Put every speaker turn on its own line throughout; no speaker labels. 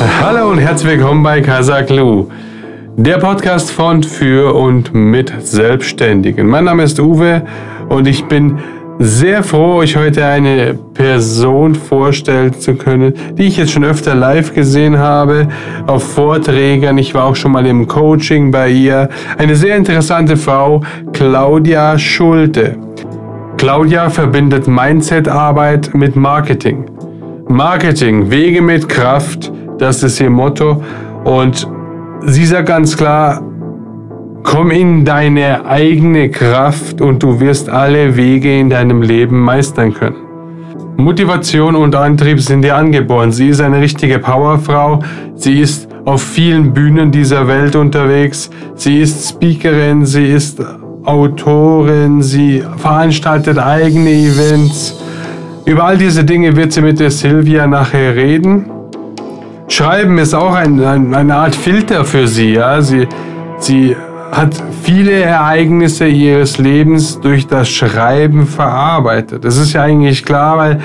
Hallo und herzlich willkommen bei Kasaklu, der Podcast von, für und mit Selbstständigen. Mein Name ist Uwe und ich bin sehr froh, euch heute eine Person vorstellen zu können, die ich jetzt schon öfter live gesehen habe, auf Vorträgen. Ich war auch schon mal im Coaching bei ihr. Eine sehr interessante Frau, Claudia Schulte. Claudia verbindet Mindset-Arbeit mit Marketing. Marketing, Wege mit Kraft, das ist ihr Motto. Und sie sagt ganz klar, Komm in deine eigene Kraft und du wirst alle Wege in deinem Leben meistern können. Motivation und Antrieb sind dir angeboren. Sie ist eine richtige Powerfrau. Sie ist auf vielen Bühnen dieser Welt unterwegs. Sie ist Speakerin, sie ist Autorin, sie veranstaltet eigene Events. Über all diese Dinge wird sie mit der Silvia nachher reden. Schreiben ist auch ein, ein, eine Art Filter für sie. Ja? Sie, sie hat viele Ereignisse ihres Lebens durch das Schreiben verarbeitet. Das ist ja eigentlich klar, weil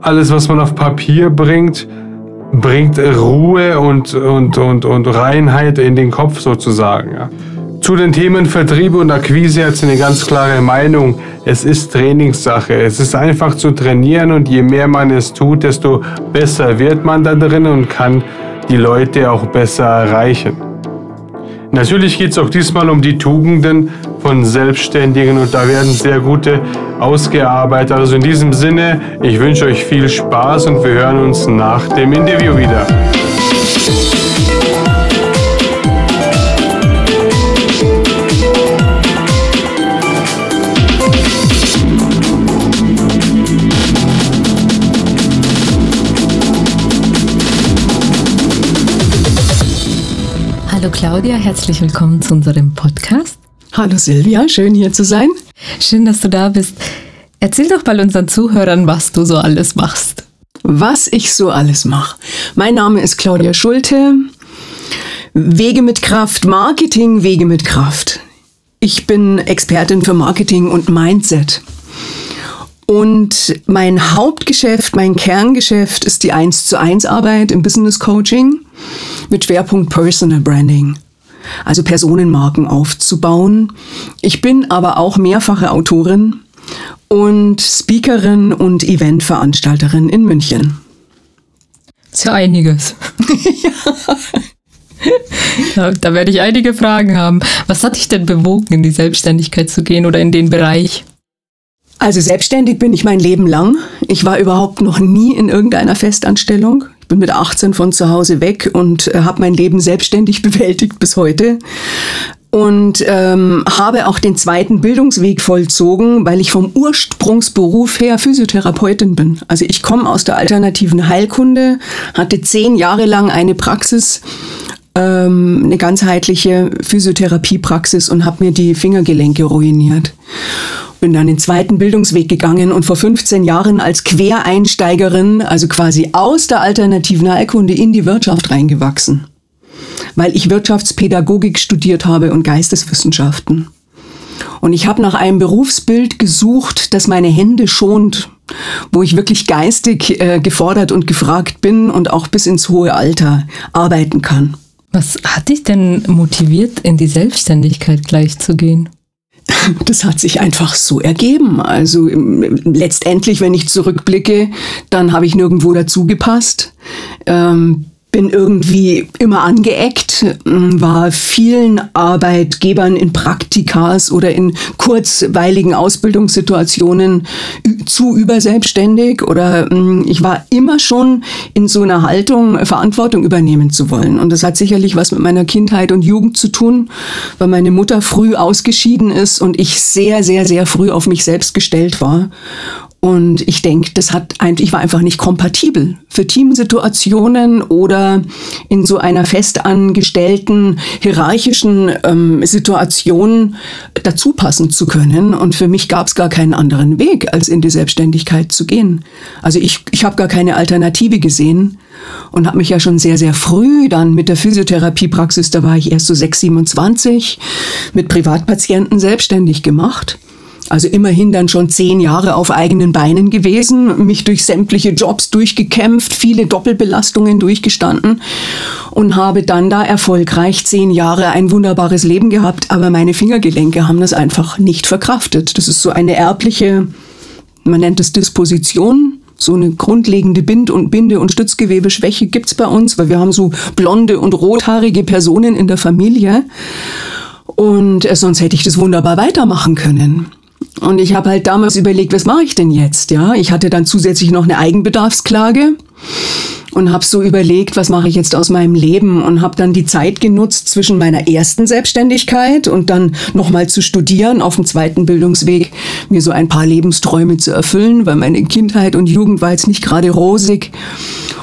alles, was man auf Papier bringt, bringt Ruhe und, und, und, und Reinheit in den Kopf sozusagen. Ja. Zu den Themen Vertrieb und Akquise hat sie eine ganz klare Meinung. Es ist Trainingssache. Es ist einfach zu trainieren und je mehr man es tut, desto besser wird man da drin und kann die Leute auch besser erreichen. Natürlich geht es auch diesmal um die Tugenden von Selbstständigen und da werden sehr gute ausgearbeitet. Also in diesem Sinne, ich wünsche euch viel Spaß und wir hören uns nach dem Interview wieder.
Claudia, herzlich willkommen zu unserem Podcast.
Hallo Silvia, schön hier zu sein.
Schön, dass du da bist. Erzähl doch mal unseren Zuhörern, was du so alles machst.
Was ich so alles mache. Mein Name ist Claudia Schulte. Wege mit Kraft, Marketing, Wege mit Kraft. Ich bin Expertin für Marketing und Mindset. Und mein Hauptgeschäft, mein Kerngeschäft ist die 1 zu 1 Arbeit im Business Coaching mit Schwerpunkt Personal Branding. Also Personenmarken aufzubauen. Ich bin aber auch mehrfache Autorin und Speakerin und Eventveranstalterin in München.
Ist ja einiges. ja. Da, da, werde ich einige Fragen haben. Was hat dich denn bewogen, in die Selbstständigkeit zu gehen oder in den Bereich?
Also selbstständig bin ich mein Leben lang. Ich war überhaupt noch nie in irgendeiner Festanstellung bin mit 18 von zu Hause weg und äh, habe mein Leben selbstständig bewältigt bis heute und ähm, habe auch den zweiten Bildungsweg vollzogen, weil ich vom Ursprungsberuf her Physiotherapeutin bin. Also ich komme aus der alternativen Heilkunde, hatte zehn Jahre lang eine Praxis, ähm, eine ganzheitliche Physiotherapiepraxis und habe mir die Fingergelenke ruiniert bin dann den zweiten Bildungsweg gegangen und vor 15 Jahren als Quereinsteigerin, also quasi aus der alternativen Heilkunde in die Wirtschaft reingewachsen, weil ich Wirtschaftspädagogik studiert habe und Geisteswissenschaften. Und ich habe nach einem Berufsbild gesucht, das meine Hände schont, wo ich wirklich geistig äh, gefordert und gefragt bin und auch bis ins hohe Alter arbeiten kann.
Was hat dich denn motiviert, in die Selbstständigkeit gleich zu gehen?
Das hat sich einfach so ergeben. Also letztendlich, wenn ich zurückblicke, dann habe ich nirgendwo dazu gepasst. Ähm, bin irgendwie immer angeeckt, war vielen Arbeitgebern in Praktikas oder in kurzweiligen Ausbildungssituationen zu überselbstständig oder ich war immer schon in so einer Haltung, Verantwortung übernehmen zu wollen. Und das hat sicherlich was mit meiner Kindheit und Jugend zu tun, weil meine Mutter früh ausgeschieden ist und ich sehr, sehr, sehr früh auf mich selbst gestellt war und ich denke, das hat eigentlich war einfach nicht kompatibel für Teamsituationen oder in so einer festangestellten hierarchischen ähm, Situation dazu passen zu können. Und für mich gab es gar keinen anderen Weg, als in die Selbstständigkeit zu gehen. Also ich, ich habe gar keine Alternative gesehen und habe mich ja schon sehr, sehr früh dann mit der Physiotherapiepraxis, da war ich erst so 6, 27, mit Privatpatienten selbstständig gemacht Also immerhin dann schon zehn Jahre auf eigenen Beinen gewesen, mich durch sämtliche Jobs durchgekämpft, viele Doppelbelastungen durchgestanden und habe dann da erfolgreich zehn Jahre ein wunderbares Leben gehabt. Aber meine Fingergelenke haben das einfach nicht verkraftet. Das ist so eine erbliche, man nennt es Disposition, so eine grundlegende Bind- und Binde- und Stützgewebeschwäche gibt's bei uns, weil wir haben so blonde und rothaarige Personen in der Familie. Und äh, sonst hätte ich das wunderbar weitermachen können. Und ich habe halt damals überlegt, was mache ich denn jetzt? Ja, ich hatte dann zusätzlich noch eine Eigenbedarfsklage und habe so überlegt, was mache ich jetzt aus meinem Leben und habe dann die Zeit genutzt zwischen meiner ersten Selbstständigkeit und dann nochmal zu studieren auf dem zweiten Bildungsweg, mir so ein paar Lebensträume zu erfüllen, weil meine Kindheit und Jugend war jetzt nicht gerade rosig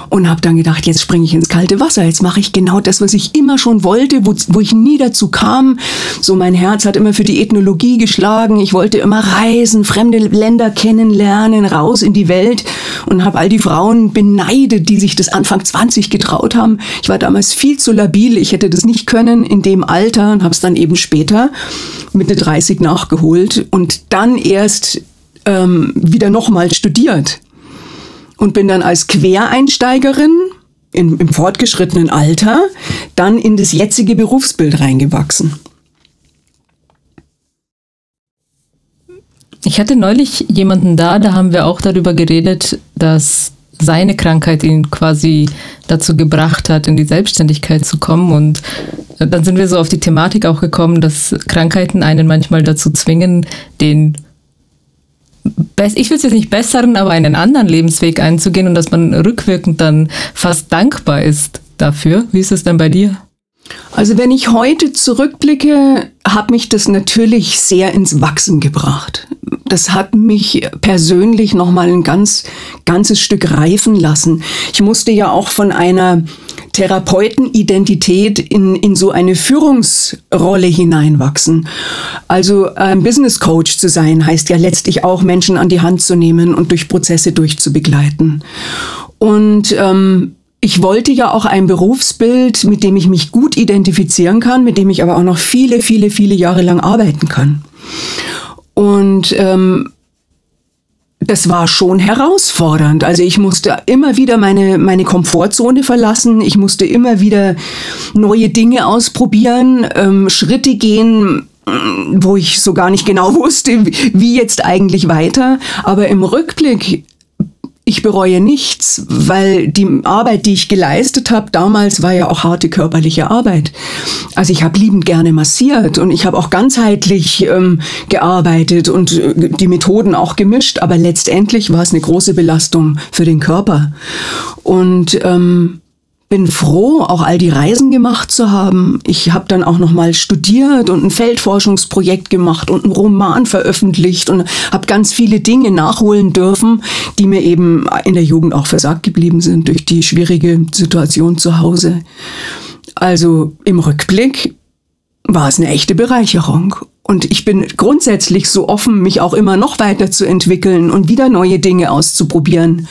und habe dann gedacht, jetzt springe ich ins kalte Wasser, jetzt mache ich genau das, was ich immer schon wollte, wo, wo ich nie dazu kam. So mein Herz hat immer für die Ethnologie geschlagen, ich wollte immer reisen, fremde Länder kennenlernen, raus in die Welt. Und habe all die Frauen beneidet, die sich das Anfang 20 getraut haben. Ich war damals viel zu labil, ich hätte das nicht können in dem Alter und habe es dann eben später mit der 30 nachgeholt und dann erst ähm, wieder nochmal studiert und bin dann als Quereinsteigerin in, im fortgeschrittenen Alter dann in das jetzige Berufsbild reingewachsen.
Ich hatte neulich jemanden da, da haben wir auch darüber geredet, dass seine Krankheit ihn quasi dazu gebracht hat, in die Selbstständigkeit zu kommen. Und dann sind wir so auf die Thematik auch gekommen, dass Krankheiten einen manchmal dazu zwingen, den ich will es jetzt nicht besseren, aber einen anderen Lebensweg einzugehen und dass man rückwirkend dann fast dankbar ist dafür. Wie ist es denn bei dir?
Also wenn ich heute zurückblicke, hat mich das natürlich sehr ins Wachsen gebracht. Das hat mich persönlich noch mal ein ganz ganzes Stück reifen lassen. Ich musste ja auch von einer Therapeutenidentität in, in so eine Führungsrolle hineinwachsen. Also ein Business Coach zu sein, heißt ja letztlich auch Menschen an die Hand zu nehmen und durch Prozesse durchzubegleiten. Und ähm, ich wollte ja auch ein Berufsbild, mit dem ich mich gut identifizieren kann, mit dem ich aber auch noch viele, viele, viele Jahre lang arbeiten kann. Und ähm, das war schon herausfordernd. Also ich musste immer wieder meine, meine Komfortzone verlassen. Ich musste immer wieder neue Dinge ausprobieren, ähm, Schritte gehen, wo ich so gar nicht genau wusste, wie jetzt eigentlich weiter. Aber im Rückblick ich bereue nichts, weil die Arbeit, die ich geleistet habe, damals war ja auch harte körperliche Arbeit. Also ich habe liebend gerne massiert und ich habe auch ganzheitlich ähm, gearbeitet und äh, die Methoden auch gemischt, aber letztendlich war es eine große Belastung für den Körper. Und ähm, bin froh, auch all die Reisen gemacht zu haben. Ich habe dann auch noch mal studiert und ein Feldforschungsprojekt gemacht und einen Roman veröffentlicht und habe ganz viele Dinge nachholen dürfen, die mir eben in der Jugend auch versagt geblieben sind durch die schwierige Situation zu Hause. Also im Rückblick war es eine echte Bereicherung. Und ich bin grundsätzlich so offen, mich auch immer noch weiterzuentwickeln und wieder neue Dinge auszuprobieren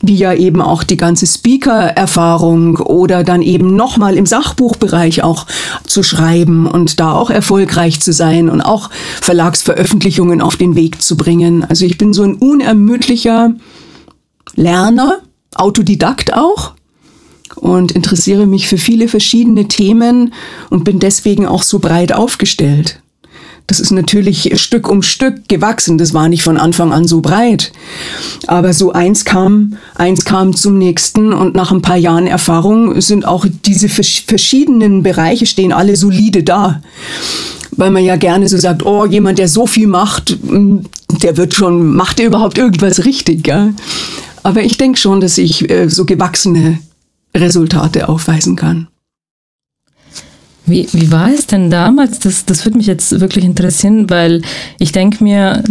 wie ja eben auch die ganze Speaker-Erfahrung oder dann eben nochmal im Sachbuchbereich auch zu schreiben und da auch erfolgreich zu sein und auch Verlagsveröffentlichungen auf den Weg zu bringen. Also ich bin so ein unermüdlicher Lerner, Autodidakt auch und interessiere mich für viele verschiedene Themen und bin deswegen auch so breit aufgestellt. Das ist natürlich Stück um Stück gewachsen. Das war nicht von Anfang an so breit. Aber so eins kam, eins kam zum nächsten und nach ein paar Jahren Erfahrung sind auch diese verschiedenen Bereiche stehen alle solide da. Weil man ja gerne so sagt, oh, jemand, der so viel macht, der wird schon, macht der überhaupt irgendwas richtig, ja? Aber ich denke schon, dass ich äh, so gewachsene Resultate aufweisen kann.
Wie, wie war es denn damals? Das, das würde mich jetzt wirklich interessieren, weil ich denke mir,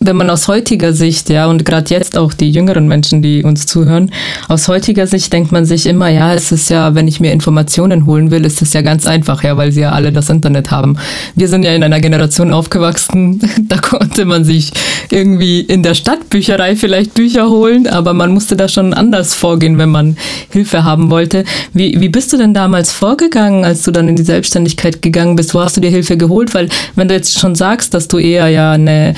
wenn man aus heutiger Sicht, ja, und gerade jetzt auch die jüngeren Menschen, die uns zuhören, aus heutiger Sicht denkt man sich immer, ja, es ist ja, wenn ich mir Informationen holen will, ist es ja ganz einfach, ja, weil sie ja alle das Internet haben. Wir sind ja in einer Generation aufgewachsen, da konnte man sich irgendwie in der Stadtbücherei vielleicht Bücher holen, aber man musste da schon anders vorgehen, wenn man Hilfe haben wollte. Wie, wie bist du denn damals vorgegangen, als du dann in die Selbstständigkeit gegangen bist? Wo hast du dir Hilfe geholt? Weil wenn du jetzt schon sagst, dass du eher ja eine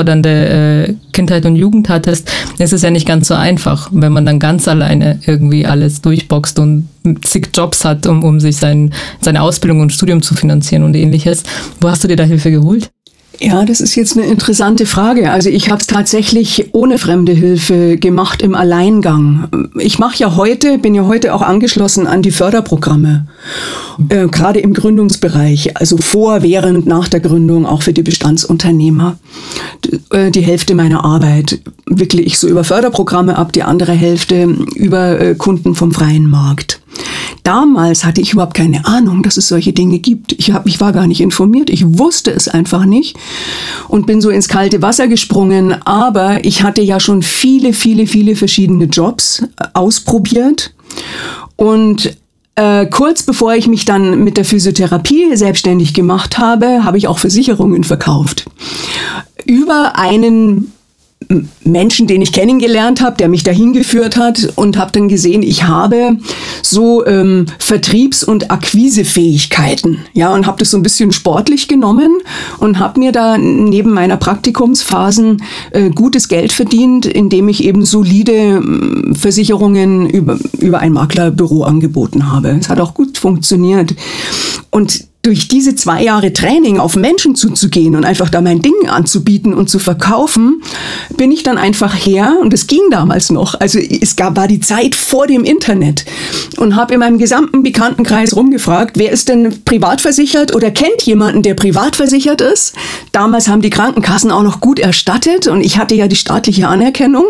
herausfordernde äh, Kindheit und Jugend hattest, ist es ja nicht ganz so einfach, wenn man dann ganz alleine irgendwie alles durchboxt und zig Jobs hat, um, um sich sein, seine Ausbildung und Studium zu finanzieren und ähnliches. Wo hast du dir da Hilfe geholt?
Ja, das ist jetzt eine interessante Frage. Also ich habe es tatsächlich ohne fremde Hilfe gemacht im Alleingang. Ich mache ja heute, bin ja heute auch angeschlossen an die Förderprogramme, äh, gerade im Gründungsbereich, also vor, während, nach der Gründung, auch für die Bestandsunternehmer. Äh, die Hälfte meiner Arbeit wickle ich so über Förderprogramme ab, die andere Hälfte über äh, Kunden vom freien Markt. Damals hatte ich überhaupt keine Ahnung, dass es solche Dinge gibt. Ich, hab, ich war gar nicht informiert. Ich wusste es einfach nicht und bin so ins kalte Wasser gesprungen. Aber ich hatte ja schon viele, viele, viele verschiedene Jobs äh, ausprobiert. Und äh, kurz bevor ich mich dann mit der Physiotherapie selbstständig gemacht habe, habe ich auch Versicherungen verkauft. Über einen Menschen, den ich kennengelernt habe, der mich dahin geführt hat und habe dann gesehen, ich habe so ähm, Vertriebs- und Akquisefähigkeiten, ja, und habe das so ein bisschen sportlich genommen und habe mir da neben meiner Praktikumsphasen äh, gutes Geld verdient, indem ich eben solide äh, Versicherungen über, über ein Maklerbüro angeboten habe. Es hat auch gut funktioniert. Und durch diese zwei Jahre Training auf Menschen zuzugehen und einfach da mein Ding anzubieten und zu verkaufen, bin ich dann einfach her und es ging damals noch. Also es gab war die Zeit vor dem Internet und habe in meinem gesamten Bekanntenkreis rumgefragt, wer ist denn privat versichert oder kennt jemanden, der privat versichert ist. Damals haben die Krankenkassen auch noch gut erstattet und ich hatte ja die staatliche Anerkennung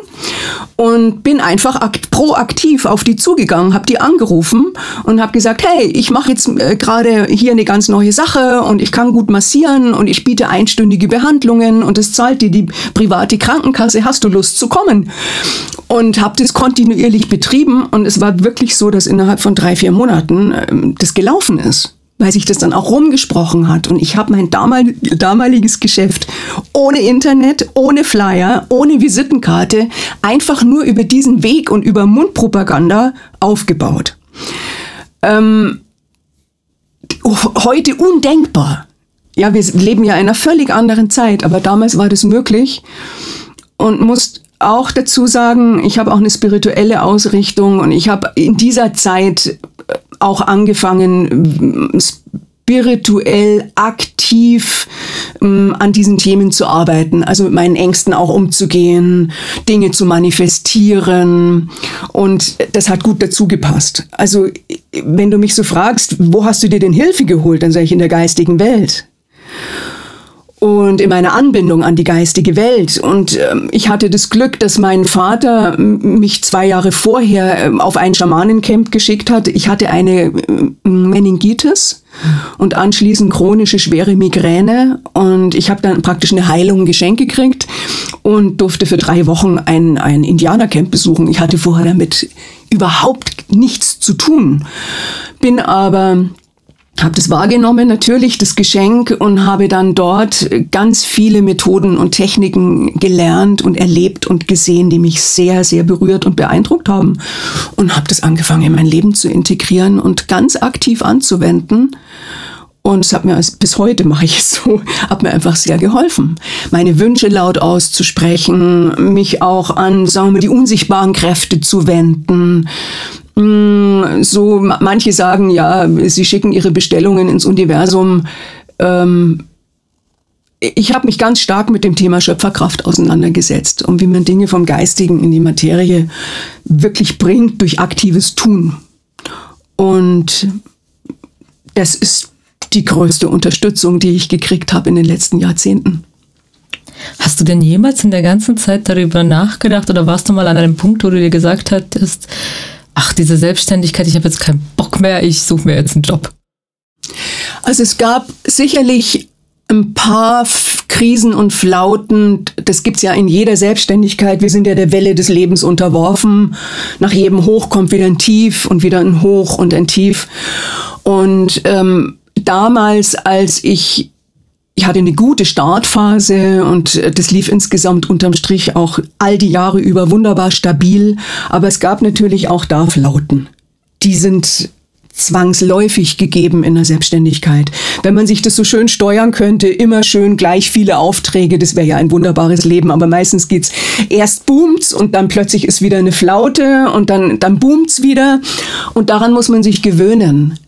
und bin einfach proaktiv auf die zugegangen, habe die angerufen und habe gesagt, hey, ich mache jetzt äh, gerade hier eine ganz neue Sache und ich kann gut massieren und ich biete einstündige Behandlungen und es zahlt dir die private Krankenkasse, hast du Lust zu kommen? Und habe das kontinuierlich betrieben und es war wirklich so, dass innerhalb von drei, vier Monaten äh, das gelaufen ist weil sich das dann auch rumgesprochen hat. Und ich habe mein damal damaliges Geschäft ohne Internet, ohne Flyer, ohne Visitenkarte, einfach nur über diesen Weg und über Mundpropaganda aufgebaut. Ähm, heute undenkbar. Ja, wir leben ja in einer völlig anderen Zeit, aber damals war das möglich und muss auch dazu sagen, ich habe auch eine spirituelle Ausrichtung und ich habe in dieser Zeit auch angefangen, spirituell aktiv ähm, an diesen Themen zu arbeiten, also mit meinen Ängsten auch umzugehen, Dinge zu manifestieren. Und das hat gut dazu gepasst. Also wenn du mich so fragst, wo hast du dir denn Hilfe geholt, dann sage ich in der geistigen Welt und in meiner Anbindung an die geistige Welt. Und ähm, ich hatte das Glück, dass mein Vater mich zwei Jahre vorher ähm, auf ein Schamanencamp geschickt hat. Ich hatte eine äh, Meningitis und anschließend chronische schwere Migräne und ich habe dann praktisch eine Heilung geschenkt gekriegt und durfte für drei Wochen ein, ein Indianercamp besuchen. Ich hatte vorher damit überhaupt nichts zu tun, bin aber habe das wahrgenommen, natürlich das Geschenk und habe dann dort ganz viele Methoden und Techniken gelernt und erlebt und gesehen, die mich sehr, sehr berührt und beeindruckt haben. Und habe das angefangen in mein Leben zu integrieren und ganz aktiv anzuwenden. Und es hat mir bis heute mache ich es so, hat mir einfach sehr geholfen, meine Wünsche laut auszusprechen, mich auch an, sagen wir, die unsichtbaren Kräfte zu wenden, so manche sagen ja, sie schicken ihre Bestellungen ins Universum. Ähm, ich habe mich ganz stark mit dem Thema Schöpferkraft auseinandergesetzt und wie man Dinge vom Geistigen in die Materie wirklich bringt durch aktives Tun. Und das ist die größte Unterstützung, die ich gekriegt habe in den letzten Jahrzehnten.
Hast du denn jemals in der ganzen Zeit darüber nachgedacht oder warst du mal an einem Punkt, wo du dir gesagt hattest, ach, diese Selbstständigkeit, ich habe jetzt keinen Bock mehr, ich suche mir jetzt einen Job?
Also es gab sicherlich ein paar Krisen und Flauten, das gibt's ja in jeder Selbstständigkeit. Wir sind ja der Welle des Lebens unterworfen. Nach jedem Hoch kommt wieder ein Tief und wieder ein Hoch und ein Tief. Und ähm, damals, als ich ich hatte eine gute Startphase und das lief insgesamt unterm Strich auch all die Jahre über wunderbar stabil. Aber es gab natürlich auch da Flauten. Die sind zwangsläufig gegeben in der Selbstständigkeit. Wenn man sich das so schön steuern könnte, immer schön gleich viele Aufträge, das wäre ja ein wunderbares Leben. Aber meistens geht's erst boomt's und dann plötzlich ist wieder eine Flaute und dann, dann boomt's wieder. Und daran muss man sich gewöhnen.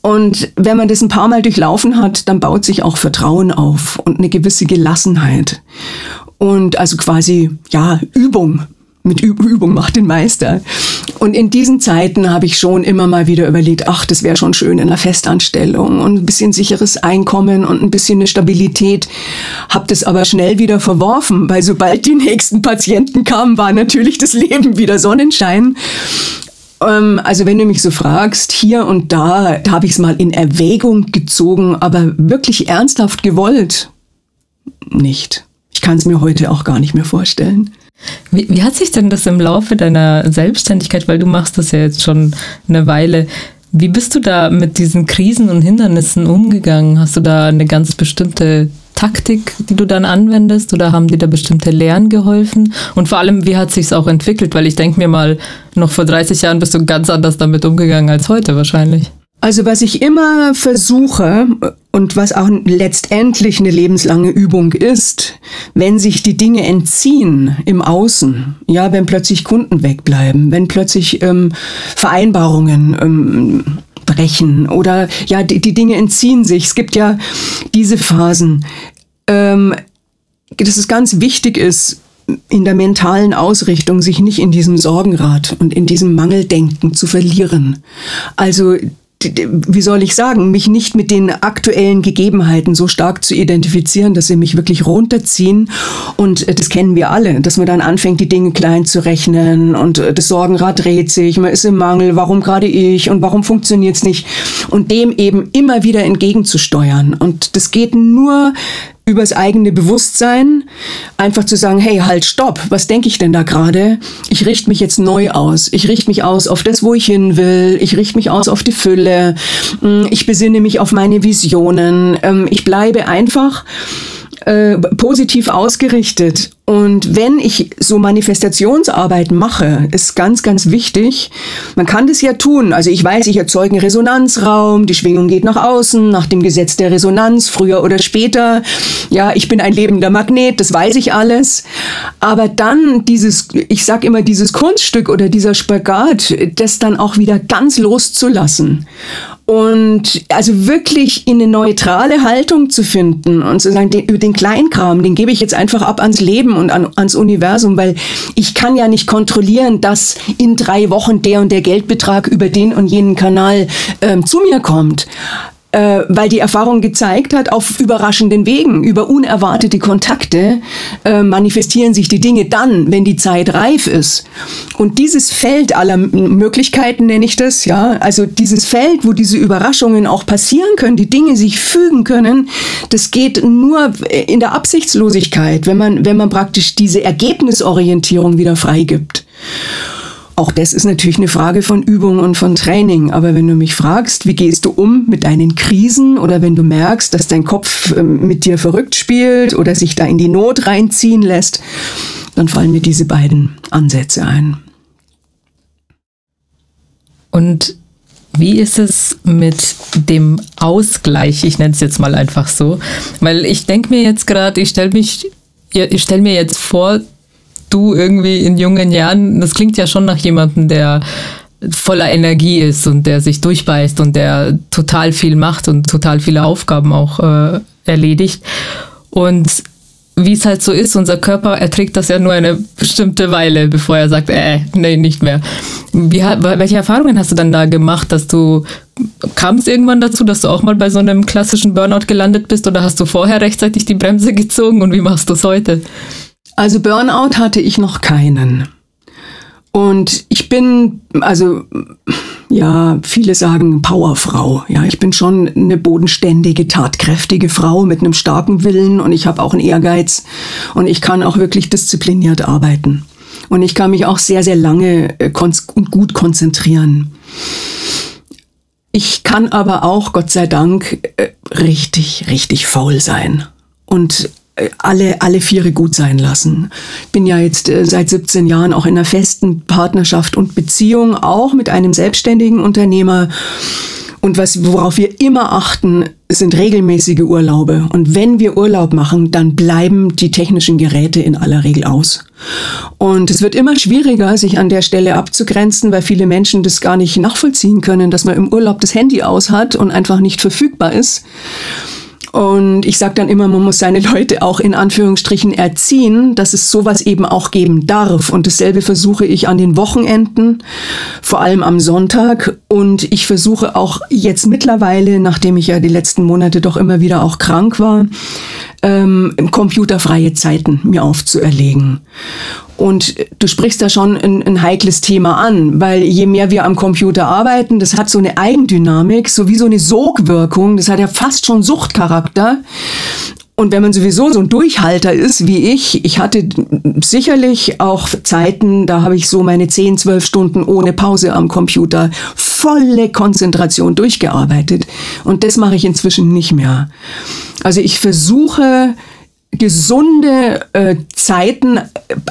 Und wenn man das ein paar Mal durchlaufen hat, dann baut sich auch Vertrauen auf und eine gewisse Gelassenheit. Und also quasi, ja, Übung mit Übung macht den Meister. Und in diesen Zeiten habe ich schon immer mal wieder überlegt, ach, das wäre schon schön in einer Festanstellung und ein bisschen sicheres Einkommen und ein bisschen eine Stabilität. Hab das aber schnell wieder verworfen, weil sobald die nächsten Patienten kamen, war natürlich das Leben wieder Sonnenschein. Ähm, also wenn du mich so fragst, hier und da, da habe ich es mal in Erwägung gezogen, aber wirklich ernsthaft gewollt, nicht. Ich kann es mir heute auch gar nicht mehr vorstellen.
Wie, wie hat sich denn das im Laufe deiner Selbstständigkeit, weil du machst das ja jetzt schon eine Weile, wie bist du da mit diesen Krisen und Hindernissen umgegangen? Hast du da eine ganz bestimmte Taktik, die du dann anwendest oder haben dir da bestimmte Lehren geholfen? Und vor allem, wie hat sich auch entwickelt? Weil ich denke mir mal, noch vor 30 Jahren bist du ganz anders damit umgegangen als heute wahrscheinlich.
Also was ich immer versuche und was auch letztendlich eine lebenslange Übung ist, wenn sich die Dinge entziehen im Außen, ja, wenn plötzlich Kunden wegbleiben, wenn plötzlich ähm, Vereinbarungen ähm, brechen oder ja, die, die Dinge entziehen sich. Es gibt ja diese Phasen, ähm, dass es ganz wichtig ist, in der mentalen Ausrichtung sich nicht in diesem Sorgenrad und in diesem Mangeldenken zu verlieren. Also wie soll ich sagen, mich nicht mit den aktuellen Gegebenheiten so stark zu identifizieren, dass sie mich wirklich runterziehen. Und äh, das kennen wir alle, dass man dann anfängt, die Dinge klein zu rechnen und äh, das Sorgenrad dreht sich, man ist im Mangel, warum gerade ich und warum funktioniert es nicht? Und dem eben immer wieder entgegenzusteuern. Und das geht nur übers eigene Bewusstsein, einfach zu sagen, hey, halt, stopp, was denke ich denn da gerade? Ich richte mich jetzt neu aus. Ich richte mich aus auf das, wo ich hin will. Ich richte mich aus auf die Fülle. Mm, ich besinne mich auf meine Visionen. Ähm, ich bleibe einfach äh, positiv ausgerichtet. Und wenn ich so Manifestationsarbeit mache, ist ganz, ganz wichtig. Man kann das ja tun. Also ich weiß, ich erzeuge einen Resonanzraum, die Schwingung geht nach außen, nach dem Gesetz der Resonanz, früher oder später. Ja, ich bin ein lebender Magnet, das weiß ich alles. Aber dann dieses, ich sag immer, dieses Kunststück oder dieser Spagat, das dann auch wieder ganz loszulassen und also wirklich in eine neutrale Haltung zu finden und zu sagen, den, den Kleinkram, den gebe ich jetzt einfach ab ans Leben und an, ans Universum, weil ich kann ja nicht kontrollieren, dass in drei Wochen der und der Geldbetrag über den und jenen Kanal ähm, zu mir kommt äh, weil die Erfahrung gezeigt hat, auf überraschenden Wegen, über unerwartete Kontakte äh, manifestieren sich die Dinge dann, wenn die Zeit reif ist. Und dieses Feld aller Möglichkeiten nenne ich das, ja, also dieses Feld, wo diese Überraschungen auch passieren können, die Dinge sich fügen können, das geht nur in der Absichtslosigkeit, wenn man, wenn man praktisch diese Ergebnisorientierung wieder freigibt. Auch das ist natürlich eine Frage von Übung und von Training. Aber wenn du mich fragst, wie gehst du um mit deinen Krisen oder wenn du merkst, dass dein Kopf ähm, mit dir verrückt spielt oder sich da in die Not reinziehen lässt, dann fallen mir diese beiden Ansätze ein.
Und wie ist es mit dem Ausgleich? Ich nenne es jetzt mal einfach so, weil ich denke mir jetzt gerade, ich stelle mich, ich stelle mir jetzt vor, du irgendwie in jungen Jahren, das klingt ja schon nach jemandem, der voller Energie ist und der sich durchbeißt und der total viel macht und total viele Aufgaben auch äh, erledigt. Und wie es halt so ist, unser Körper erträgt das ja nur eine bestimmte Weile, bevor er sagt, äh, nee, nicht mehr. Wie, welche Erfahrungen hast du dann da gemacht, dass du, kam es irgendwann dazu, dass du auch mal bei so einem klassischen Burnout gelandet bist oder hast du vorher rechtzeitig die Bremse gezogen und wie machst du es heute?
Also Burnout hatte ich noch keinen. Und ich bin, also ja, viele sagen Powerfrau. Ja, ich bin schon eine bodenständige, tatkräftige Frau mit einem starken Willen und ich habe auch einen Ehrgeiz und ich kann auch wirklich diszipliniert arbeiten. Und ich kann mich auch sehr, sehr lange äh, und gut konzentrieren. Ich kann aber auch, Gott sei Dank, äh, richtig, richtig faul sein. Und alle, alle Viere gut sein lassen. Bin ja jetzt äh, seit 17 Jahren auch in einer festen Partnerschaft und Beziehung, auch mit einem selbstständigen Unternehmer. Und was, worauf wir immer achten, sind regelmäßige Urlaube. Und wenn wir Urlaub machen, dann bleiben die technischen Geräte in aller Regel aus. Und es wird immer schwieriger, sich an der Stelle abzugrenzen, weil viele Menschen das gar nicht nachvollziehen können, dass man im Urlaub das Handy aus hat und einfach nicht verfügbar ist. Und ich sage dann immer, man muss seine Leute auch in Anführungsstrichen erziehen, dass es sowas eben auch geben darf. Und dasselbe versuche ich an den Wochenenden, vor allem am Sonntag. Und ich versuche auch jetzt mittlerweile, nachdem ich ja die letzten Monate doch immer wieder auch krank war, ähm, computerfreie Zeiten mir aufzuerlegen. Und du sprichst da schon ein, ein, heikles Thema an, weil je mehr wir am Computer arbeiten, das hat so eine Eigendynamik, so wie so eine Sogwirkung, das hat ja fast schon Suchtcharakter. Und wenn man sowieso so ein Durchhalter ist wie ich, ich hatte sicherlich auch Zeiten, da habe ich so meine 10, 12 Stunden ohne Pause am Computer, volle Konzentration durchgearbeitet. Und das mache ich inzwischen nicht mehr. Also ich versuche, gesunde äh, Zeiten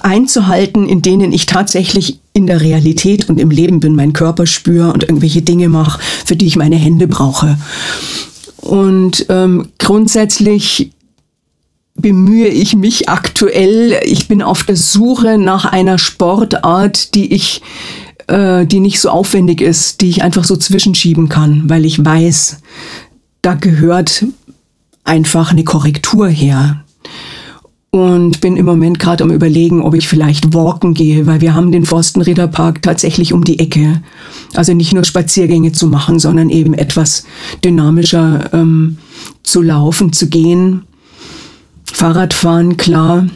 einzuhalten, in denen ich tatsächlich in der Realität und im Leben bin, meinen Körper spüre und irgendwelche Dinge mache, für die ich meine Hände brauche. Und ähm, grundsätzlich bemühe ich mich aktuell, ich bin auf der Suche nach einer Sportart, die ich äh, die nicht so aufwendig ist, die ich einfach so zwischenschieben kann, weil ich weiß, da gehört einfach eine Korrektur her und bin im Moment gerade am überlegen, ob ich vielleicht walken gehe, weil wir haben den Forstenriederpark tatsächlich um die Ecke. Also nicht nur Spaziergänge zu machen, sondern eben etwas dynamischer ähm, zu laufen, zu gehen. Fahrradfahren, klar.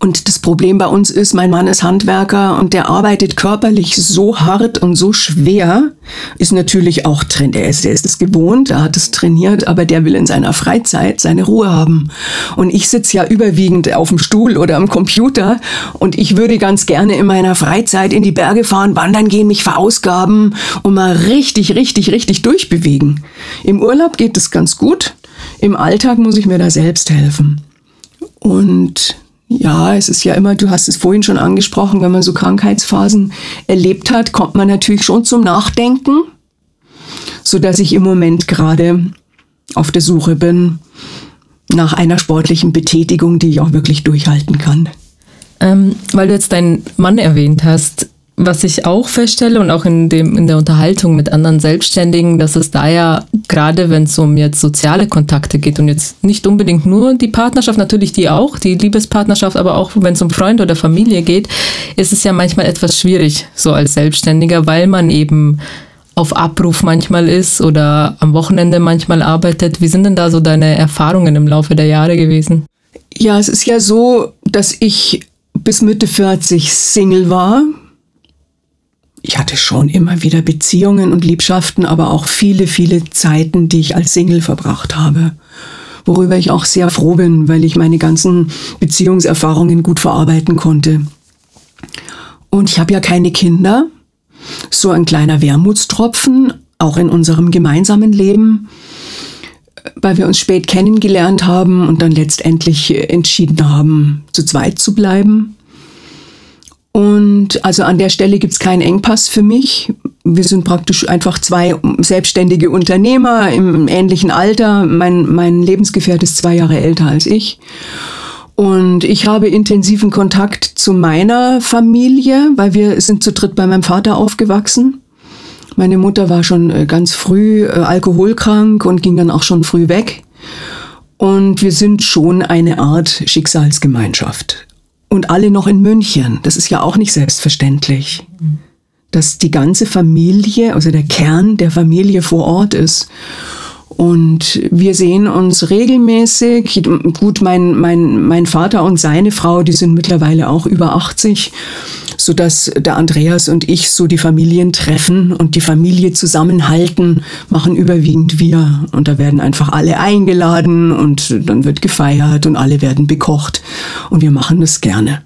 Und das Problem bei uns ist, mein Mann ist Handwerker und der arbeitet körperlich so hart und so schwer, ist natürlich auch drin. Er ist, er ist es gewohnt, er hat es trainiert, aber der will in seiner Freizeit seine Ruhe haben. Und ich sitze ja überwiegend auf dem Stuhl oder am Computer und ich würde ganz gerne in meiner Freizeit in die Berge fahren, wandern gehen, mich verausgaben und mal richtig, richtig, richtig durchbewegen. Im Urlaub geht es ganz gut. Im Alltag muss ich mir da selbst helfen. Und ja, es ist ja immer, du hast es vorhin schon angesprochen, wenn man so Krankheitsphasen erlebt hat, kommt man natürlich schon zum Nachdenken, so dass ich im Moment gerade auf der Suche bin nach einer sportlichen Betätigung, die ich auch wirklich durchhalten kann.
Ähm, weil du jetzt deinen Mann erwähnt hast, was ich auch feststelle und auch in, dem, in der Unterhaltung mit anderen Selbstständigen, dass es da ja, gerade wenn es um jetzt soziale Kontakte geht und jetzt nicht unbedingt nur die Partnerschaft, natürlich die auch, die Liebespartnerschaft, aber auch wenn es um Freunde oder Familie geht, ist es ja manchmal etwas schwierig, so als Selbstständiger, weil man eben auf Abruf manchmal ist oder am Wochenende manchmal arbeitet. Wie sind denn da so deine Erfahrungen im Laufe der Jahre gewesen?
Ja, es ist ja so, dass ich bis Mitte 40 Single war ich hatte schon immer wieder Beziehungen und Liebschaften, aber auch viele, viele Zeiten, die ich als Single verbracht habe. Worüber ich auch sehr froh bin, weil ich meine ganzen Beziehungserfahrungen gut verarbeiten konnte. Und ich habe ja keine Kinder. So ein kleiner Wermutstropfen, auch in unserem gemeinsamen Leben, weil wir uns spät kennengelernt haben und dann letztendlich entschieden haben, zu zweit zu bleiben. Und also an der Stelle gibt es keinen Engpass für mich. Wir sind praktisch einfach zwei selbstständige Unternehmer im ähnlichen Alter. Mein, mein Lebensgefährt ist zwei Jahre älter als ich. Und ich habe intensiven Kontakt zu meiner Familie, weil wir sind zu dritt bei meinem Vater aufgewachsen. Meine Mutter war schon äh, ganz früh äh, alkoholkrank und ging dann auch schon früh weg. Und wir sind schon eine Art Schicksalsgemeinschaft und alle noch in München. Das ist ja auch nicht selbstverständlich, dass die ganze Familie, also der Kern der Familie vor Ort ist. Und wir sehen uns regelmäßig. Gut, mein, mein, mein Vater und seine Frau, die sind mittlerweile auch über 80, so dass der Andreas und ich so die Familien treffen und die Familie zusammenhalten, machen überwiegend wir. Und da werden einfach alle eingeladen und dann wird gefeiert und alle werden bekocht. Und wir machen das gerne.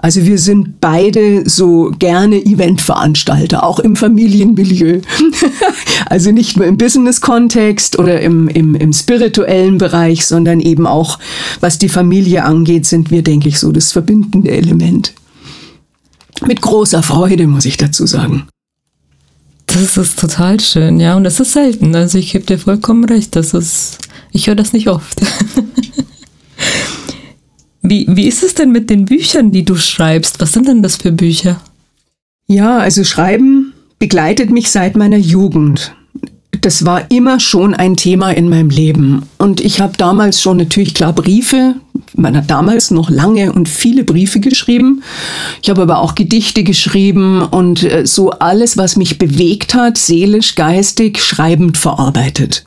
Also wir sind beide so gerne Eventveranstalter, auch im Familienmilieu. also nicht nur im Business-Kontext oder im, im, im spirituellen Bereich, sondern eben auch, was die Familie angeht, sind wir, denke ich, so das verbindende Element. Mit großer Freude, muss ich dazu sagen.
Das ist total schön, ja. Und das ist selten. Also ich gebe dir vollkommen recht. Das ist, ich höre das nicht oft. Wie, wie ist es denn mit den Büchern, die du schreibst? Was sind denn das für Bücher?
Ja, also Schreiben begleitet mich seit meiner Jugend. Das war immer schon ein Thema in meinem Leben. Und ich habe damals schon natürlich klar Briefe, man hat damals noch lange und viele Briefe geschrieben. Ich habe aber auch Gedichte geschrieben und äh, so alles, was mich bewegt hat, seelisch, geistig, schreibend verarbeitet.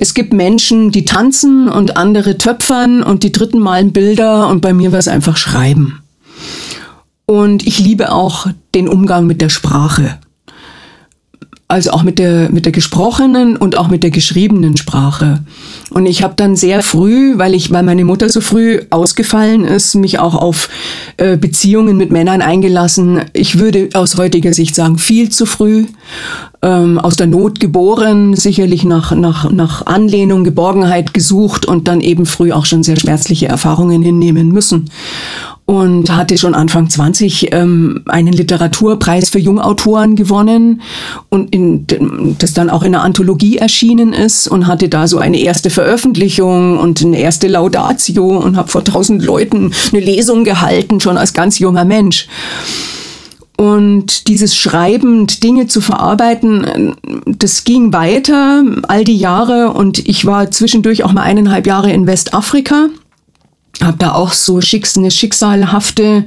Es gibt Menschen, die tanzen und andere töpfern und die dritten malen Bilder und bei mir war es einfach Schreiben. Und ich liebe auch den Umgang mit der Sprache. Also auch mit der, mit der gesprochenen und auch mit der geschriebenen Sprache. Und ich habe dann sehr früh, weil ich, weil meine Mutter so früh ausgefallen ist, mich auch auf äh, Beziehungen mit Männern eingelassen. Ich würde aus heutiger Sicht sagen, viel zu früh ähm, aus der Not geboren, sicherlich nach, nach, nach Anlehnung, Geborgenheit gesucht und dann eben früh auch schon sehr schmerzliche Erfahrungen hinnehmen müssen. Und hatte schon Anfang 20 ähm, einen Literaturpreis für Jungautoren gewonnen und in, das dann auch in einer Anthologie erschienen ist und hatte da so eine erste Veröffentlichung und eine erste Laudatio und habe vor tausend Leuten eine Lesung gehalten, schon als ganz junger Mensch. Und dieses Schreiben, Dinge zu verarbeiten, das ging weiter all die Jahre. Und ich war zwischendurch auch mal eineinhalb Jahre in Westafrika habe da auch so eine schicksalhafte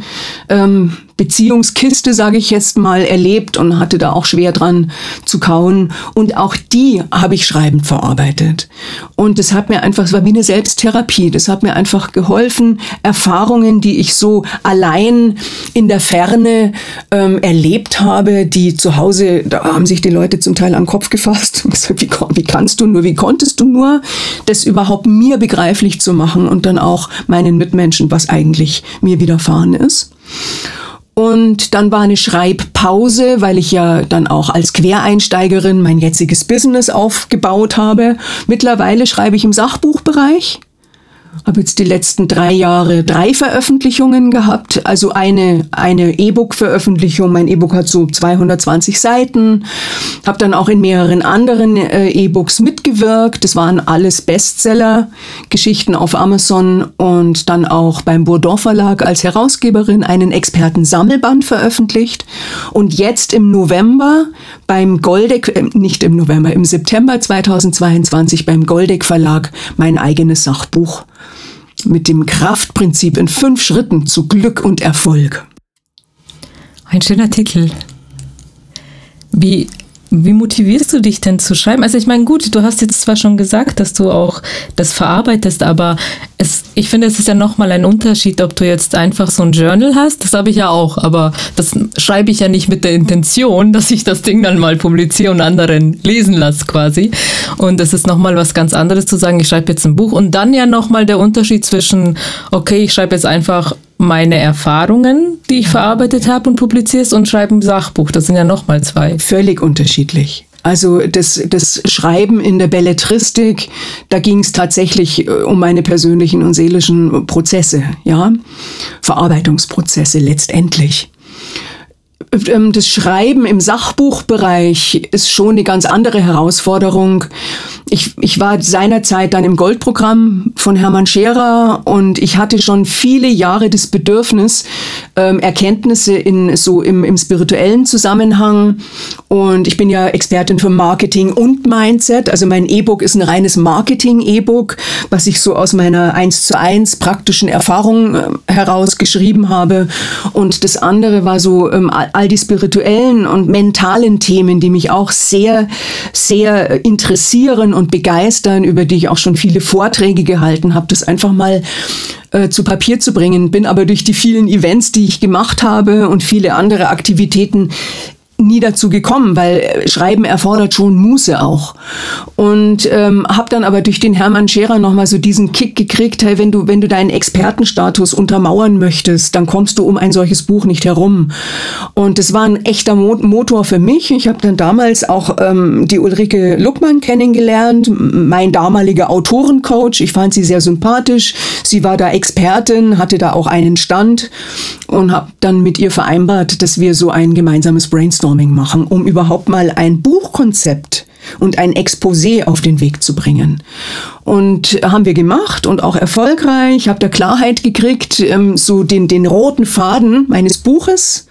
ähm, Beziehungskiste, sage ich jetzt mal, erlebt und hatte da auch schwer dran zu kauen. Und auch die habe ich schreibend verarbeitet. Und das hat mir einfach, es war wie eine Selbsttherapie. Das hat mir einfach geholfen, Erfahrungen, die ich so allein in der Ferne ähm, erlebt habe, die zu Hause, da haben sich die Leute zum Teil am Kopf gefasst. Wie, wie kannst du nur, wie konntest du nur, das überhaupt mir begreiflich zu machen und dann auch meinen Mitmenschen, was eigentlich mir widerfahren ist. Und dann war eine Schreibpause, weil ich ja dann auch als Quereinsteigerin mein jetziges Business aufgebaut habe. Mittlerweile schreibe ich im Sachbuchbereich habe jetzt die letzten drei Jahre drei Veröffentlichungen gehabt. Also eine, eine E-Book-Veröffentlichung. Mein E-Book hat so 220 Seiten. Habe dann auch in mehreren anderen äh, E-Books mitgewirkt. Das waren alles Bestseller, Geschichten auf Amazon und dann auch beim Bourdon Verlag als Herausgeberin einen Experten-Sammelband veröffentlicht. Und jetzt im November beim Goldeck, äh, nicht im November, im September 2022 beim Goldeck Verlag mein eigenes Sachbuch mit dem Kraftprinzip in fünf Schritten zu Glück und Erfolg.
Ein schöner Titel. Wie wie motivierst du dich denn zu schreiben? Also ich meine, gut, du hast jetzt zwar schon gesagt, dass du auch das verarbeitest, aber es, ich finde, es ist ja nochmal ein Unterschied, ob du jetzt einfach so ein Journal hast, das habe ich ja auch, aber das schreibe ich ja nicht mit der Intention, dass ich das Ding dann mal publiziere und anderen lesen lasse quasi. Und es ist nochmal was ganz anderes zu sagen, ich schreibe jetzt ein Buch und dann ja nochmal der Unterschied zwischen, okay, ich schreibe jetzt einfach meine Erfahrungen, die ich verarbeitet habe und publizierst und schreibe ein Sachbuch. Das sind ja nochmal zwei.
Völlig unterschiedlich. Also das, das Schreiben in der Belletristik, da ging es tatsächlich äh, um meine persönlichen und seelischen Prozesse, ja, Verarbeitungsprozesse letztendlich. Ähm, das Schreiben im Sachbuchbereich ist schon eine ganz andere Herausforderung. Ich, ich war seinerzeit dann im Goldprogramm von Hermann Scherer und ich hatte schon viele Jahre das Bedürfnis, ähm, Erkenntnisse in so im, im spirituellen Zusammenhang. Und ich bin ja Expertin für Marketing und Mindset. Also mein E-Book ist ein reines Marketing-E-Book, was ich so aus meiner 1 zu 1 praktischen Erfahrung äh, heraus geschrieben habe. Und das andere war so ähm, all die spirituellen und mentalen Themen, die mich auch sehr, sehr interessieren und begeistern, über die ich auch schon viele Vorträge gehalten habe, das einfach mal äh, zu Papier zu bringen. Bin aber durch die vielen Events, die ich gemacht habe und viele andere Aktivitäten nie dazu gekommen, weil Schreiben erfordert schon Muße auch. Und ähm, habe dann aber durch den Hermann Scherer nochmal so diesen Kick gekriegt, hey, wenn du, wenn du deinen Expertenstatus untermauern möchtest, dann kommst du um ein solches Buch nicht herum. Und das war ein echter Mo Motor für mich. Ich habe dann damals auch ähm, die Ulrike Luckmann kennengelernt, mein damaliger Autorencoach. Ich fand sie sehr sympathisch. Sie war da Expertin, hatte da auch einen Stand und habe dann mit ihr vereinbart, dass wir so ein gemeinsames Brainstorm Brainstorming machen, um überhaupt mal ein Buchkonzept und ein Exposé auf den Weg zu bringen. Und haben wir gemacht und auch erfolgreich. Ich habe da Klarheit gekriegt, ähm, so den, den roten Faden meines Buches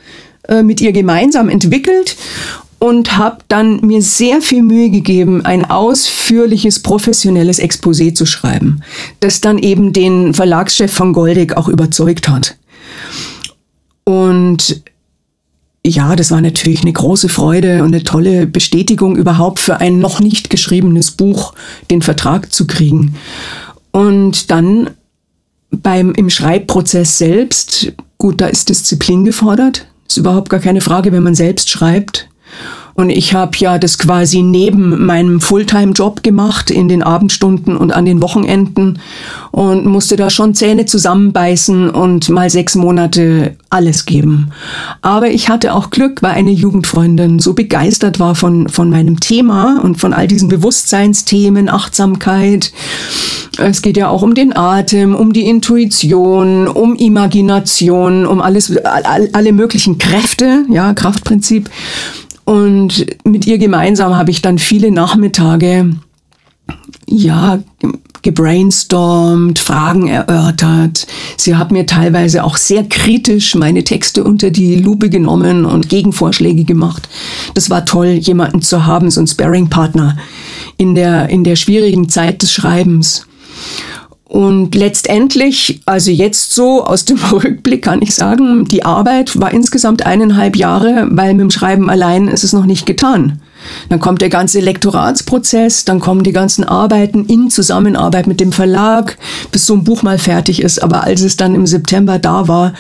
äh, mit ihr gemeinsam entwickelt und habe dann mir sehr viel Mühe gegeben, ein ausführliches, professionelles Exposé zu schreiben, das dann eben den Verlagschef von Goldig auch überzeugt hat. Und ja, das war natürlich eine große Freude und eine tolle Bestätigung überhaupt für ein noch nicht geschriebenes Buch, den Vertrag zu kriegen. Und dann beim, im Schreibprozess selbst, gut, da ist Disziplin gefordert. Ist überhaupt gar keine Frage, wenn man selbst schreibt. Und ich habe ja das quasi neben meinem Fulltime-Job gemacht, in den Abendstunden und an den Wochenenden und musste da schon Zähne zusammenbeißen und mal sechs Monate alles geben. Aber ich hatte auch Glück, weil eine Jugendfreundin so begeistert war von, von meinem Thema und von all diesen Bewusstseinsthemen, Achtsamkeit. Es geht ja auch um den Atem, um die Intuition, um Imagination, um alles, alle möglichen Kräfte, ja, Kraftprinzip. Und mit ihr gemeinsam habe ich dann viele Nachmittage, ja, gebrainstormt, Fragen erörtert. Sie hat mir teilweise auch sehr kritisch meine Texte unter die Lupe genommen und Gegenvorschläge gemacht. Das war toll, jemanden zu haben, so einen Sparring-Partner in der, in der schwierigen Zeit des Schreibens. Und letztendlich, also jetzt so aus dem Rückblick kann ich sagen, die Arbeit war insgesamt eineinhalb Jahre, weil mit dem Schreiben allein ist es noch nicht getan. Dann kommt der ganze Lektoratsprozess, dann kommen die ganzen Arbeiten in Zusammenarbeit mit dem Verlag, bis so ein Buch mal fertig ist. Aber als es dann im September da war,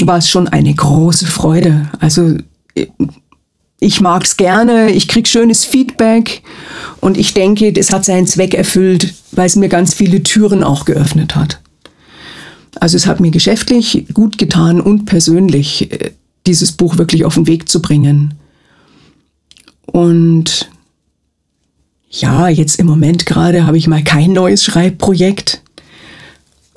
war es schon eine große Freude. Also ich mag's gerne, ich krieg schönes Feedback und ich denke, das hat seinen Zweck erfüllt, weil es mir ganz viele Türen auch geöffnet hat. Also es hat mir geschäftlich gut getan und persönlich äh, dieses Buch wirklich auf den Weg zu bringen. Und ja, jetzt im Moment gerade habe ich mal kein neues Schreibprojekt.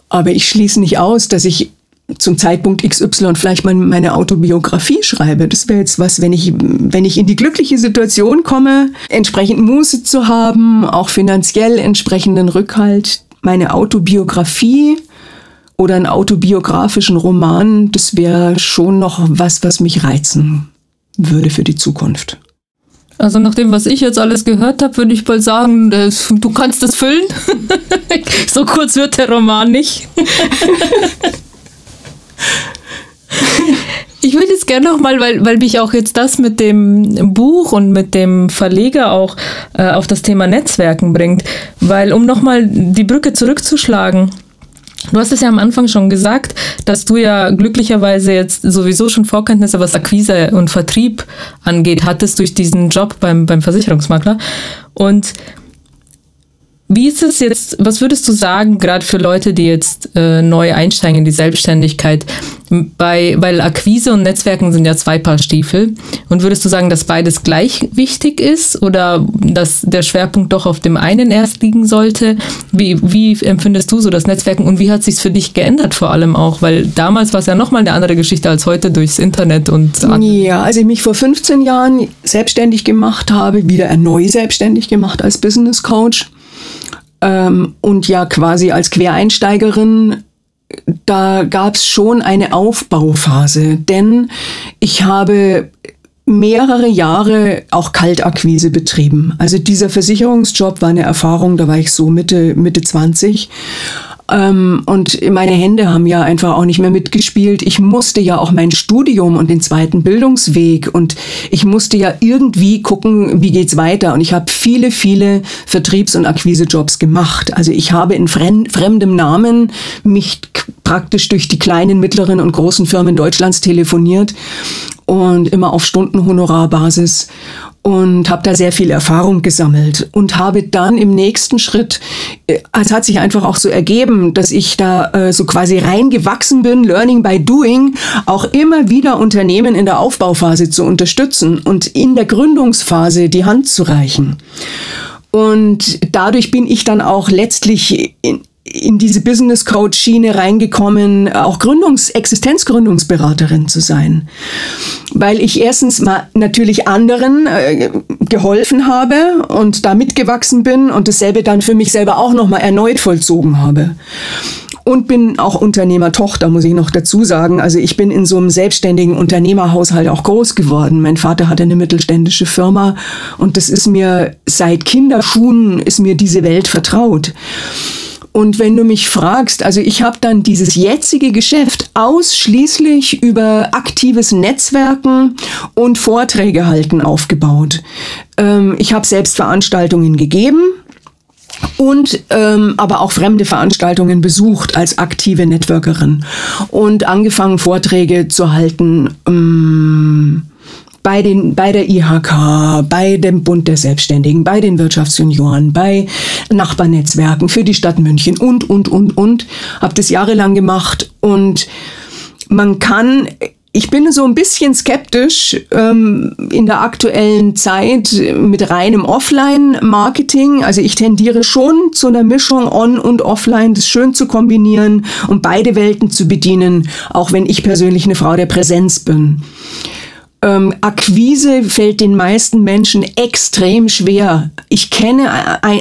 Aber ich schließe nicht aus, dass ich zum Zeitpunkt XY vielleicht mal meine Autobiografie schreibe. Das wäre jetzt was, wenn ich, wenn ich in die glückliche Situation komme, entsprechend Muße zu haben, auch finanziell entsprechenden Rückhalt, meine Autobiografie oder einen autobiografischen Roman, das wäre schon noch was, was mich reizen würde für die Zukunft.
Also nach dem, was ich jetzt alles gehört habe, würde ich mal sagen, du kannst das füllen. so kurz wird der Roman nicht. Ich würde jetzt gerne nochmal, weil, weil mich auch jetzt das mit dem Buch und mit dem Verleger auch äh, auf das Thema Netzwerken bringt, weil um nochmal die Brücke zurückzuschlagen, Du hast es ja am Anfang schon gesagt, dass du ja glücklicherweise jetzt sowieso schon Vorkenntnisse, was Akquise und Vertrieb angeht, hattest durch diesen Job beim, beim Versicherungsmakler. Und wie ist es jetzt, was würdest du sagen, gerade für Leute, die jetzt äh, neu einsteigen in die Selbstständigkeit? Bei, weil Akquise und Netzwerken sind ja zwei Paar Stiefel. Und würdest du sagen, dass beides gleich wichtig ist oder dass der Schwerpunkt doch auf dem einen erst liegen sollte? Wie, wie empfindest du so das Netzwerken und wie hat sich für dich geändert vor allem auch? Weil damals war es ja nochmal eine andere Geschichte als heute durchs Internet und.
Ja, als ich mich vor 15 Jahren selbstständig gemacht habe, wieder erneut selbstständig gemacht als Business Coach ähm, und ja quasi als Quereinsteigerin da gab es schon eine Aufbauphase, denn ich habe mehrere Jahre auch Kaltakquise betrieben. Also dieser Versicherungsjob war eine Erfahrung, da war ich so Mitte, Mitte 20. Ähm, und meine Hände haben ja einfach auch nicht mehr mitgespielt. Ich musste ja auch mein Studium und den zweiten Bildungsweg und ich musste ja irgendwie gucken, wie geht's weiter. Und ich habe viele, viele Vertriebs- und Akquisejobs gemacht. Also ich habe in fremdem Namen mich praktisch durch die kleinen, mittleren und großen Firmen Deutschlands telefoniert und immer auf Stundenhonorarbasis und habe da sehr viel Erfahrung gesammelt und habe dann im nächsten Schritt, äh, es hat sich einfach auch so ergeben, dass ich da äh, so quasi reingewachsen bin, Learning by Doing, auch immer wieder Unternehmen in der Aufbauphase zu unterstützen und in der Gründungsphase die Hand zu reichen. Und dadurch bin ich dann auch letztlich in diese Business Coach Schiene reingekommen, auch Gründungs Existenzgründungsberaterin zu sein, weil ich erstens mal natürlich anderen äh, geholfen habe und da mitgewachsen bin und dasselbe dann für mich selber auch noch mal erneut vollzogen habe. Und bin auch Unternehmertochter, muss ich noch dazu sagen. Also ich bin in so einem selbstständigen Unternehmerhaushalt auch groß geworden. Mein Vater hatte eine mittelständische Firma und das ist mir seit Kinderschuhen ist mir diese Welt vertraut. Und wenn du mich fragst, also ich habe dann dieses jetzige Geschäft ausschließlich über aktives Netzwerken und Vorträge halten aufgebaut. Ähm, ich habe selbst Veranstaltungen gegeben und ähm, aber auch fremde Veranstaltungen besucht als aktive Networkerin und angefangen Vorträge zu halten. Ähm, bei, den, bei der IHK, bei dem Bund der Selbstständigen, bei den Wirtschaftsjunioren, bei Nachbarnetzwerken für die Stadt München und, und, und, und. Habe das jahrelang gemacht und man kann ich bin so ein bisschen skeptisch ähm, in der aktuellen Zeit mit reinem Offline-Marketing. Also ich tendiere schon zu einer Mischung On- und Offline, das schön zu kombinieren, um beide Welten zu bedienen, auch wenn ich persönlich eine Frau der Präsenz bin. Ähm, Akquise fällt den meisten Menschen extrem schwer. Ich kenne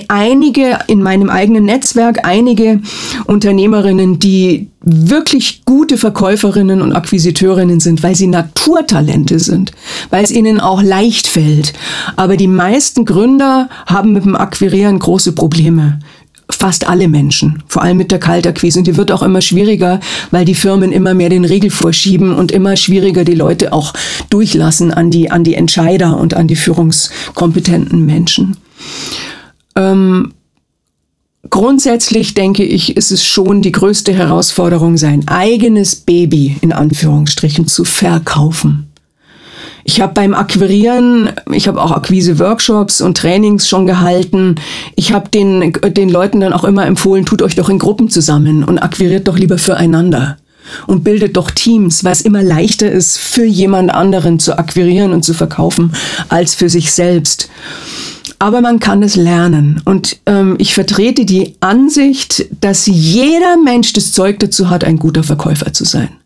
einige in meinem eigenen Netzwerk, einige Unternehmerinnen, die wirklich gute Verkäuferinnen und Akquisiteurinnen sind, weil sie Naturtalente sind, weil es ihnen auch leicht fällt. Aber die meisten Gründer haben mit dem Akquirieren große Probleme fast alle Menschen, vor allem mit der Kaltakquise. Und die wird auch immer schwieriger, weil die Firmen immer mehr den Riegel vorschieben und immer schwieriger die Leute auch durchlassen an die, an die Entscheider und an die führungskompetenten Menschen. Ähm, grundsätzlich denke ich, ist es schon die größte Herausforderung, sein eigenes Baby in Anführungsstrichen zu verkaufen. Ich habe beim Akquirieren, ich habe auch Akquise-Workshops und Trainings schon gehalten. Ich habe den, den Leuten dann auch immer empfohlen, tut euch doch in Gruppen zusammen und akquiriert doch lieber füreinander und bildet doch Teams, weil es immer leichter ist, für jemand anderen zu akquirieren und zu verkaufen, als für sich selbst. Aber man kann es lernen. Und ähm, ich vertrete die Ansicht, dass jeder Mensch das Zeug dazu hat, ein guter Verkäufer zu sein.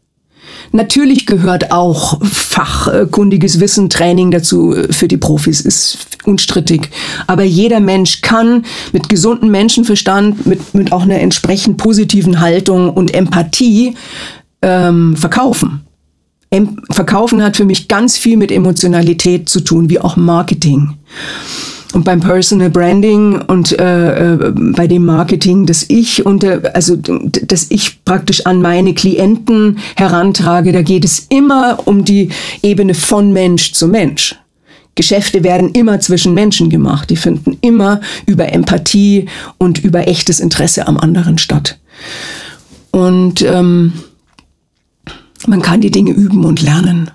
Natürlich gehört auch fachkundiges Wissen, Training dazu für die Profis, ist unstrittig. Aber jeder Mensch kann mit gesundem Menschenverstand, mit, mit auch einer entsprechend positiven Haltung und Empathie ähm, verkaufen. Verkaufen hat für mich ganz viel mit Emotionalität zu tun, wie auch Marketing. Und beim Personal Branding und äh, äh, bei dem Marketing, das ich unter, also das ich praktisch an meine Klienten herantrage, da geht es immer um die Ebene von Mensch zu Mensch. Geschäfte werden immer zwischen Menschen gemacht. Die finden immer über Empathie und über echtes Interesse am anderen statt. Und ähm, man kann die Dinge üben und lernen.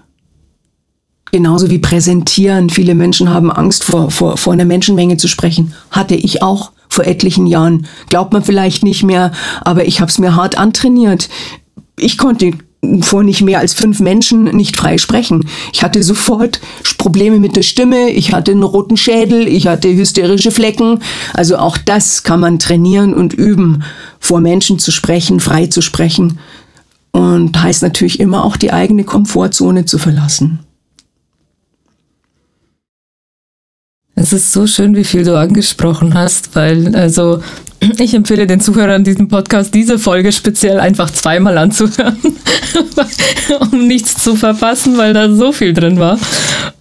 Genauso wie präsentieren. Viele Menschen haben Angst vor, vor, vor einer Menschenmenge zu sprechen. Hatte ich auch vor etlichen Jahren. Glaubt man vielleicht nicht mehr, aber ich habe es mir hart antrainiert. Ich konnte vor nicht mehr als fünf Menschen nicht frei sprechen. Ich hatte sofort Probleme mit der Stimme, ich hatte einen roten Schädel, ich hatte hysterische Flecken. Also auch das kann man trainieren und üben, vor Menschen zu sprechen, frei zu sprechen. Und heißt natürlich immer auch die eigene Komfortzone zu verlassen.
Es ist so schön, wie viel du angesprochen hast, weil also ich empfehle den Zuhörern diesen Podcast, diese Folge speziell einfach zweimal anzuhören, um nichts zu verpassen, weil da so viel drin war.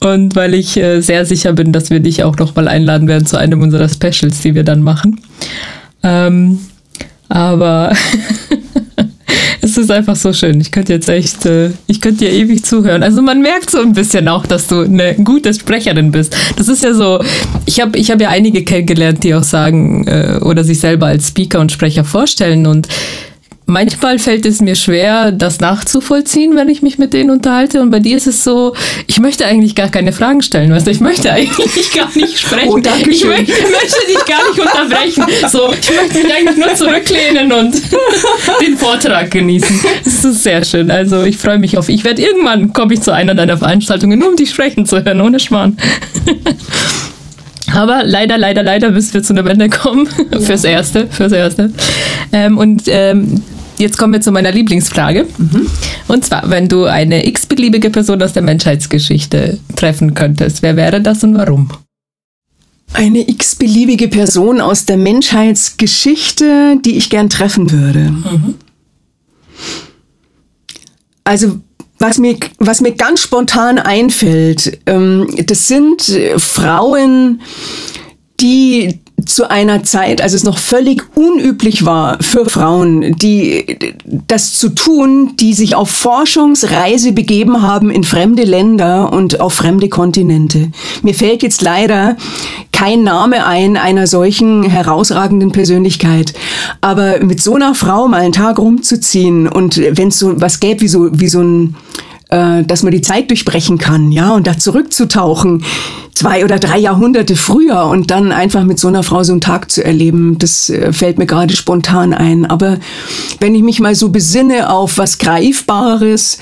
Und weil ich äh, sehr sicher bin, dass wir dich auch nochmal einladen werden zu einem unserer Specials, die wir dann machen. Ähm, Aber es ist einfach so schön. Ich könnte jetzt echt, äh, ich könnte dir ewig zuhören. Also man merkt so ein bisschen auch, dass du eine gute Sprecherin bist. Das ist ja so, ich habe ich hab ja einige kennengelernt, die auch sagen äh, oder sich selber als Speaker und Sprecher vorstellen und manchmal fällt es mir schwer, das nachzuvollziehen, wenn ich mich mit denen unterhalte. Und bei dir ist es so, ich möchte eigentlich gar keine Fragen stellen. Weißt du? Ich möchte eigentlich gar nicht sprechen. Oh,
danke
ich möchte, möchte dich gar nicht unterbrechen. So, ich möchte mich eigentlich nur zurücklehnen und den Vortrag genießen. Das ist sehr schön. Also ich freue mich auf. Ich werde irgendwann komme ich zu einer deiner Veranstaltungen, nur um dich sprechen zu hören, ohne Schmarrn. Aber leider, leider, leider müssen wir zu einem Ende kommen. Ja. Fürs Erste, fürs Erste. Ähm, und ähm, Jetzt kommen wir zu meiner Lieblingsfrage. Mhm. Und zwar, wenn du eine x-beliebige Person aus der Menschheitsgeschichte treffen könntest, wer wäre das und warum?
Eine x-beliebige Person aus der Menschheitsgeschichte, die ich gern treffen würde. Mhm. Also was mir, was mir ganz spontan einfällt, ähm, das sind Frauen, die zu einer Zeit, als es noch völlig unüblich war für Frauen, die das zu tun, die sich auf Forschungsreise begeben haben in fremde Länder und auf fremde Kontinente. Mir fällt jetzt leider kein Name ein einer solchen herausragenden Persönlichkeit, aber mit so einer Frau mal einen Tag rumzuziehen und wenn es so was gäbe wie so wie so ein äh, dass man die Zeit durchbrechen kann, ja, und da zurückzutauchen, zwei oder drei Jahrhunderte früher und dann einfach mit so einer Frau so einen Tag zu erleben, das äh, fällt mir gerade spontan ein. Aber wenn ich mich mal so besinne auf was Greifbares,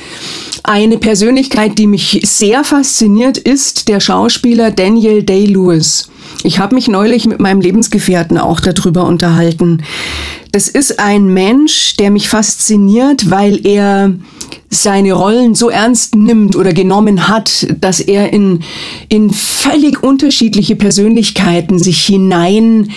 eine Persönlichkeit, die mich sehr fasziniert, ist der Schauspieler Daniel Day-Lewis. Ich habe mich neulich mit meinem Lebensgefährten auch darüber unterhalten. Das ist ein Mensch, der mich fasziniert, weil er seine Rollen so ernst nimmt oder genommen hat, dass er in, in völlig unterschiedliche Persönlichkeiten sich hinein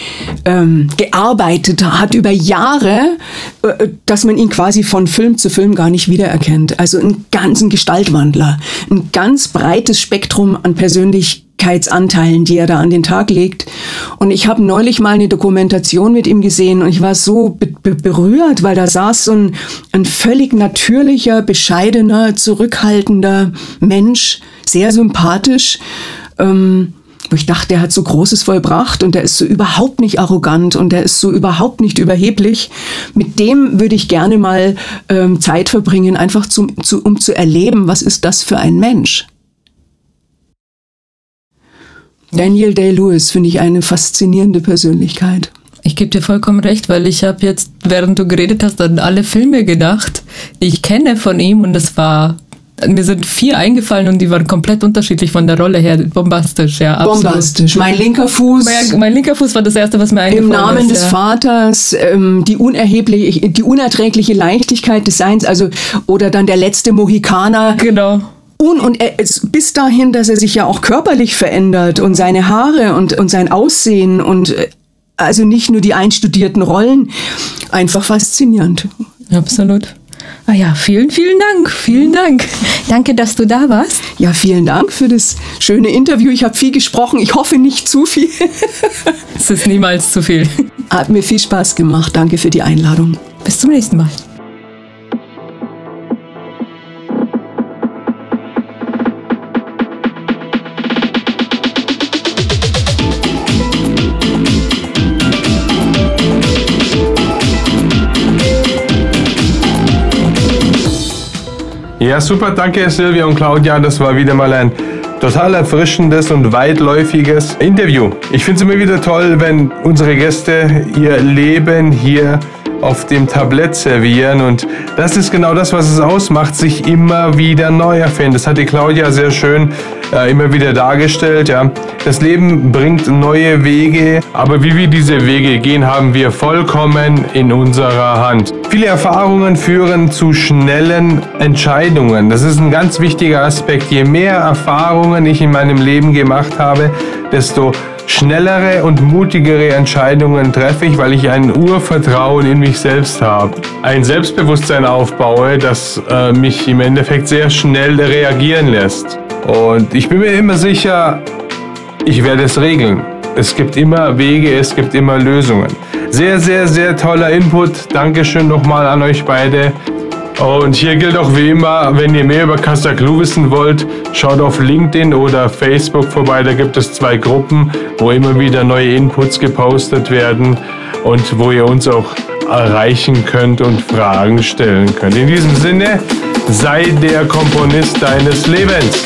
ähm, gearbeitet hat über Jahre, äh, dass man ihn quasi von Film zu Film gar nicht wiedererkennt. Also ein ganzen Gestaltwandler, ein ganz breites Spektrum an Persönlichkeiten Persönlichkeitsanteilen, die er da an den Tag legt. Und ich habe neulich mal eine Dokumentation mit ihm gesehen und ich war so be be berührt, weil da saß so ein, ein völlig natürlicher, bescheidener, zurückhaltender Mensch, sehr sympathisch. Ähm, wo ich dachte, der hat so Großes vollbracht und der ist so überhaupt nicht arrogant und der ist so überhaupt nicht überheblich. Mit dem würde ich gerne mal ähm, Zeit verbringen, einfach zum, zu, um zu erleben, was ist das für ein Mensch. Daniel Day-Lewis finde ich eine faszinierende Persönlichkeit.
Ich gebe dir vollkommen recht, weil ich habe jetzt, während du geredet hast, an alle Filme gedacht, die ich kenne von ihm und das war mir sind vier eingefallen und die waren komplett unterschiedlich von der Rolle her. Bombastisch, ja.
Absolut. Bombastisch. Mein linker Fuß.
Mein, mein, linker Fuß war das erste, was mir eingefallen
ist. Im Namen ist, des ja. Vaters, ähm, die unerhebliche, die unerträgliche Leichtigkeit des Seins, also, oder dann der letzte Mohikaner.
Genau.
Und, und er, bis dahin, dass er sich ja auch körperlich verändert und seine Haare und, und sein Aussehen und äh, also nicht nur die einstudierten Rollen, einfach faszinierend.
Absolut. Ah ja, vielen, vielen Dank, vielen Dank. Danke, dass du da warst.
Ja, vielen Dank für das schöne Interview. Ich habe viel gesprochen. Ich hoffe nicht zu viel.
es ist niemals zu viel.
Hat mir viel Spaß gemacht. Danke für die Einladung.
Bis zum nächsten Mal.
Ja, super, danke Silvia und Claudia. Das war wieder mal ein total erfrischendes und weitläufiges Interview. Ich finde es immer wieder toll, wenn unsere Gäste ihr Leben hier auf dem Tablett servieren. Und das ist genau das, was es ausmacht, sich immer wieder neu erfinden. Das hat die Claudia sehr schön äh, immer wieder dargestellt. Ja. Das Leben bringt neue Wege, aber wie wir diese Wege gehen, haben wir vollkommen in unserer Hand. Viele Erfahrungen führen zu schnellen Entscheidungen. Das ist ein ganz wichtiger Aspekt. Je mehr Erfahrungen ich in meinem Leben gemacht habe, desto schnellere und mutigere Entscheidungen treffe ich, weil ich ein Urvertrauen in mich selbst habe. Ein Selbstbewusstsein aufbaue, das äh, mich im Endeffekt sehr schnell reagieren lässt. Und ich bin mir immer sicher, ich werde es regeln. Es gibt immer Wege, es gibt immer Lösungen. Sehr, sehr, sehr toller Input. Dankeschön nochmal an euch beide. Und hier gilt auch wie immer, wenn ihr mehr über Casa Clue wissen wollt, schaut auf LinkedIn oder Facebook vorbei. Da gibt es zwei Gruppen, wo immer wieder neue Inputs gepostet werden und wo ihr uns auch erreichen könnt und Fragen stellen könnt. In diesem Sinne, sei der Komponist deines Lebens.